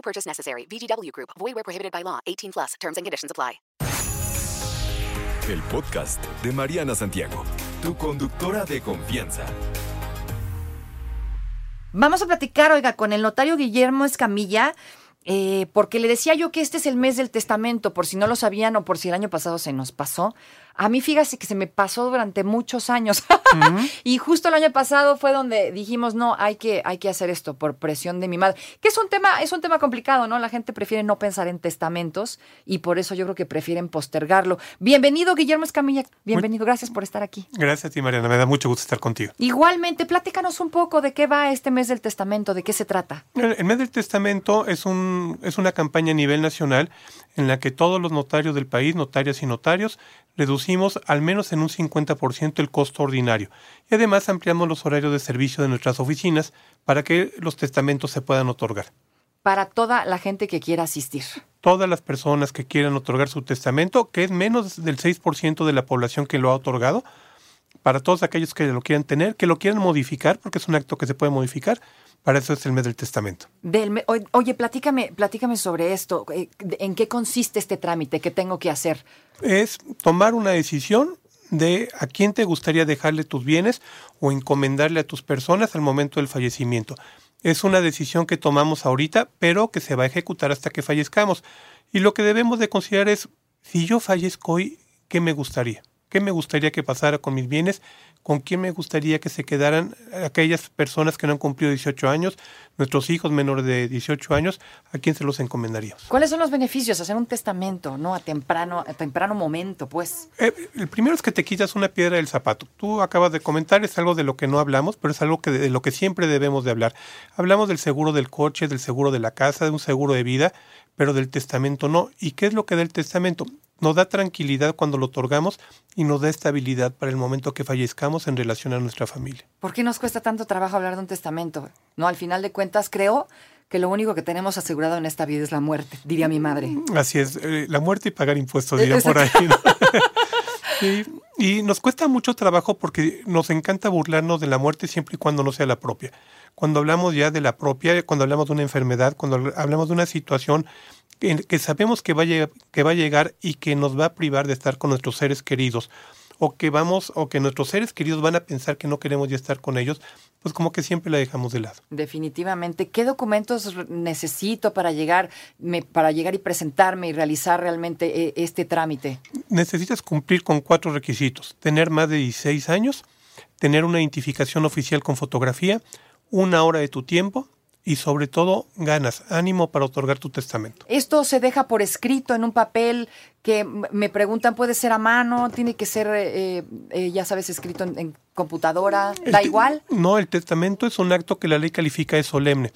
No purchase necessary. VGW Group. Void where prohibited by law. 18 plus. Terms and conditions apply. El podcast de Mariana Santiago, tu conductora de confianza. Vamos a platicar, oiga, con el notario Guillermo Escamilla, eh, porque le decía yo que este es el mes del testamento, por si no lo sabían o por si el año pasado se nos pasó. A mí fíjese que se me pasó durante muchos años. y justo el año pasado fue donde dijimos, no, hay que, hay que hacer esto por presión de mi madre. Que es un tema, es un tema complicado, ¿no? La gente prefiere no pensar en testamentos y por eso yo creo que prefieren postergarlo. Bienvenido, Guillermo Escamilla. Bienvenido, gracias por estar aquí. Gracias a ti, Mariana. Me da mucho gusto estar contigo. Igualmente, platícanos un poco de qué va este mes del testamento, de qué se trata. El el mes del testamento es, un, es una campaña a nivel nacional en la que todos los notarios del país, notarias y notarios, reducimos al menos en un 50% el costo ordinario y además ampliamos los horarios de servicio de nuestras oficinas para que los testamentos se puedan otorgar. Para toda la gente que quiera asistir. Todas las personas que quieran otorgar su testamento, que es menos del 6% de la población que lo ha otorgado, para todos aquellos que lo quieran tener, que lo quieran modificar, porque es un acto que se puede modificar, para eso es el mes del testamento. Del me- oye, oye, platícame, platícame sobre esto. eh, ¿En qué consiste este trámite? ¿Qué tengo que hacer? es tomar una decisión de a quién te gustaría dejarle tus bienes o encomendarle a tus personas al momento del fallecimiento. Es una decisión que tomamos ahorita, pero que se va a ejecutar hasta que fallezcamos. Y lo que debemos de considerar es, si yo fallezco hoy, ¿qué me gustaría? ¿Qué me gustaría que pasara con mis bienes? ¿Con quién me gustaría que se quedaran aquellas personas que no han cumplido 18 años, nuestros hijos menores de 18 años? ¿A quién se los encomendaríamos? ¿Cuáles son los beneficios? Hacer un testamento, ¿no? A temprano, a temprano momento, pues. Eh, el primero es que te quitas una piedra del zapato. Tú acabas de comentar, es algo de lo que no hablamos, pero es algo que de lo que siempre debemos de hablar. Hablamos del seguro del coche, del seguro de la casa, de un seguro de vida, pero del testamento no. ¿Y qué es lo que da el testamento? Nos da tranquilidad cuando lo otorgamos y nos da estabilidad para el momento que fallezcamos en relación a nuestra familia. ¿Por qué nos cuesta tanto trabajo hablar de un testamento? No, al final de cuentas creo que lo único que tenemos asegurado en esta vida es la muerte, diría mi madre. Así es, eh, la muerte y pagar impuestos, dirían por ahí. ¿no? Sí, y nos cuesta mucho trabajo porque nos encanta burlarnos de la muerte siempre y cuando no sea la propia. Cuando hablamos ya de la propia, cuando hablamos de una enfermedad, cuando hablamos de una situación que, que sabemos que va, a llegar, que va a llegar y que nos va a privar de estar con nuestros seres queridos, o que vamos, o que nuestros seres queridos van a pensar que no queremos ya estar con ellos, pues como que siempre la dejamos de lado. Definitivamente. ¿Qué documentos necesito para llegar, me- para llegar y presentarme y realizar realmente eh, este trámite? necesitas cumplir con cuatro requisitos. Tener más de 16 años, tener una identificación oficial con fotografía, una hora de tu tiempo y sobre todo ganas, ánimo para otorgar tu testamento. Esto se deja por escrito en un papel que me preguntan, ¿puede ser a mano? ¿Tiene que ser, eh, eh, ya sabes, escrito en, en computadora? ¿Da igual? No, el testamento es un acto que la ley califica de solemne.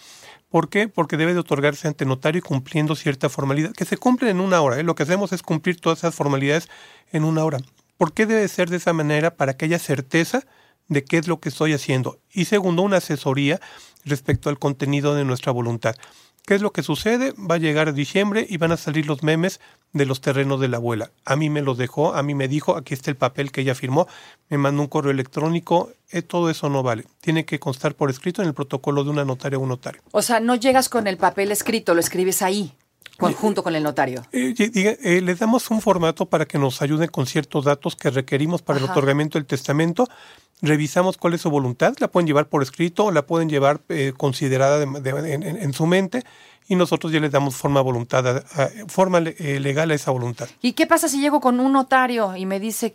¿Por qué? Porque debe de otorgarse ante notario y cumpliendo cierta formalidad, que se cumplen en una hora. ¿eh? Lo que hacemos es cumplir todas esas formalidades en una hora. ¿Por qué debe ser de esa manera? Para que haya certeza de qué es lo que estoy haciendo. Y segundo, una asesoría respecto al contenido de nuestra voluntad. ¿Qué es lo que sucede? Va a llegar diciembre y van a salir los memes de los terrenos de la abuela. A mí me los dejó, a mí me dijo, aquí está el papel que ella firmó, me mandó un correo electrónico, eh, todo eso no vale. Tiene que constar por escrito en el protocolo de una notaria o un notario. O sea, no llegas con el papel escrito, lo escribes ahí, con- junto con el notario. Eh, eh, les damos un formato para que nos ayuden con ciertos datos que requerimos para el otorgamiento del testamento. Revisamos cuál es su voluntad, la pueden llevar por escrito o la pueden llevar eh, considerada de- de- en, su mente y nosotros ya les damos forma, voluntad, a- a- forma eh, legal a esa voluntad. ¿Y qué pasa si llego con un notario y me dice,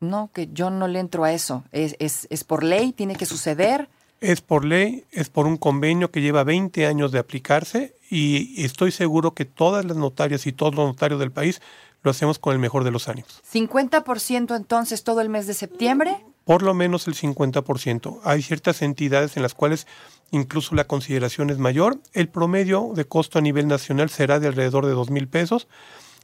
no, que yo no le entro a eso? ¿Es, es, es por ley? ¿Tiene que suceder? Es por ley, es por un convenio que lleva 20 años de aplicarse y estoy seguro que todas las notarias y todos los notarios del país lo hacemos con el mejor de los ánimos. ¿50% entonces todo el mes de septiembre? Por lo menos el 50%. Hay ciertas entidades en las cuales incluso la consideración es mayor. El promedio de costo a nivel nacional será de alrededor de dos mil pesos.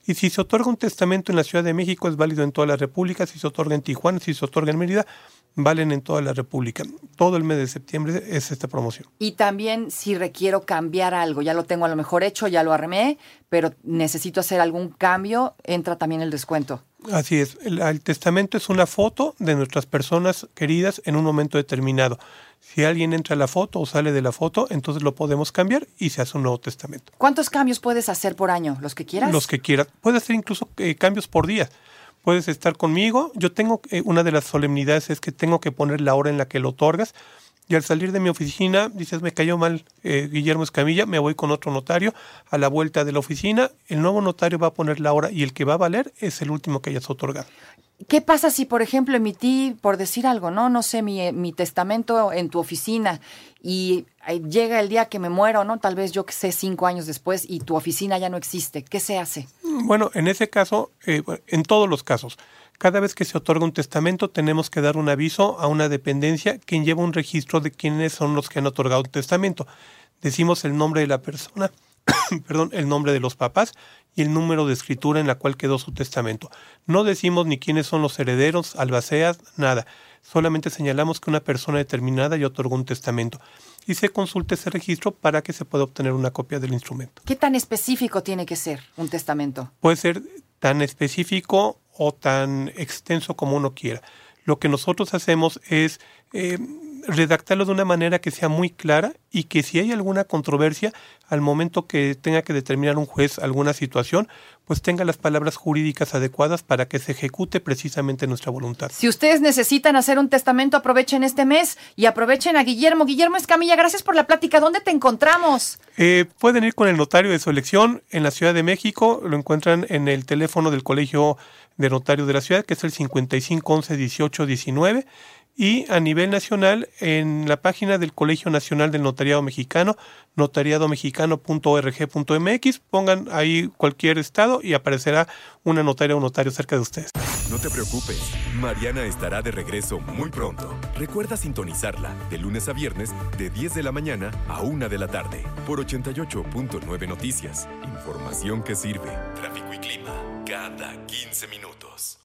Y si se otorga un testamento en la Ciudad de México, es válido en toda la República. Si se otorga en Tijuana, si se otorga en Mérida, valen en toda la República. Todo el mes de septiembre es esta promoción. Y también si requiero cambiar algo, ya lo tengo a lo mejor hecho, ya lo armé, pero necesito hacer algún cambio, entra también el descuento. Así es, el, el, testamento es una foto de nuestras personas queridas en un momento determinado. Si alguien entra a la foto o sale de la foto, entonces lo podemos cambiar y se hace un nuevo testamento. ¿Cuántos cambios puedes hacer por año? ¿Los que quieras? Los que quieras. Puedes hacer incluso eh, cambios por día. Puedes estar conmigo. Yo tengo, eh, una de las solemnidades es que tengo que poner la hora en la que lo otorgas. Y al salir de mi oficina, dices, me cayó mal eh, Guillermo Escamilla, me voy con otro notario a la vuelta de la oficina. El nuevo notario va a poner la hora y el que va a valer es el último que hayas otorgado. ¿Qué pasa si, por ejemplo, emití, por decir algo, no, no sé, mi, mi testamento en tu oficina y llega el día que me muero, ¿no? Tal vez yo que sé cinco años después y tu oficina ya no existe. ¿Qué se hace? Bueno, en ese caso, eh, en todos los casos, cada vez que se otorga un testamento tenemos que dar un aviso a una dependencia quien lleva un registro de quiénes son los que han otorgado un testamento. Decimos el nombre de la persona, perdón, el nombre de los papás y el número de escritura en la cual quedó su testamento. No decimos ni quiénes son los herederos, albaceas, nada. Solamente señalamos que una persona determinada ya otorgó un testamento y se consulte ese registro para que se pueda obtener una copia del instrumento. ¿Qué tan específico tiene que ser un testamento? Puede ser tan específico o tan extenso como uno quiera. Lo que nosotros hacemos es eh, redactarlo de una manera que sea muy clara y que si hay alguna controversia, al momento que tenga que determinar un juez alguna situación, pues tenga las palabras jurídicas adecuadas para que se ejecute precisamente nuestra voluntad. Si ustedes necesitan hacer un testamento, aprovechen este mes y aprovechen a Guillermo. Guillermo Escamilla, gracias por la plática. ¿Dónde te encontramos? Eh, pueden ir con el notario de su elección en la Ciudad de México. Lo encuentran en el teléfono del Colegio de Notarios de la Ciudad, que es el 55 11 18 19 y a nivel nacional en la página del Colegio Nacional del Notariado Mexicano, notariadomexicano.org.mx, pongan ahí cualquier estado y aparecerá una notaria o notario cerca de ustedes. No te preocupes, Mariana estará de regreso muy pronto. Recuerda sintonizarla de lunes a viernes de 10 de la mañana a 1 de la tarde por 88.9 Noticias. Información que sirve. Tráfico y clima cada 15 minutos.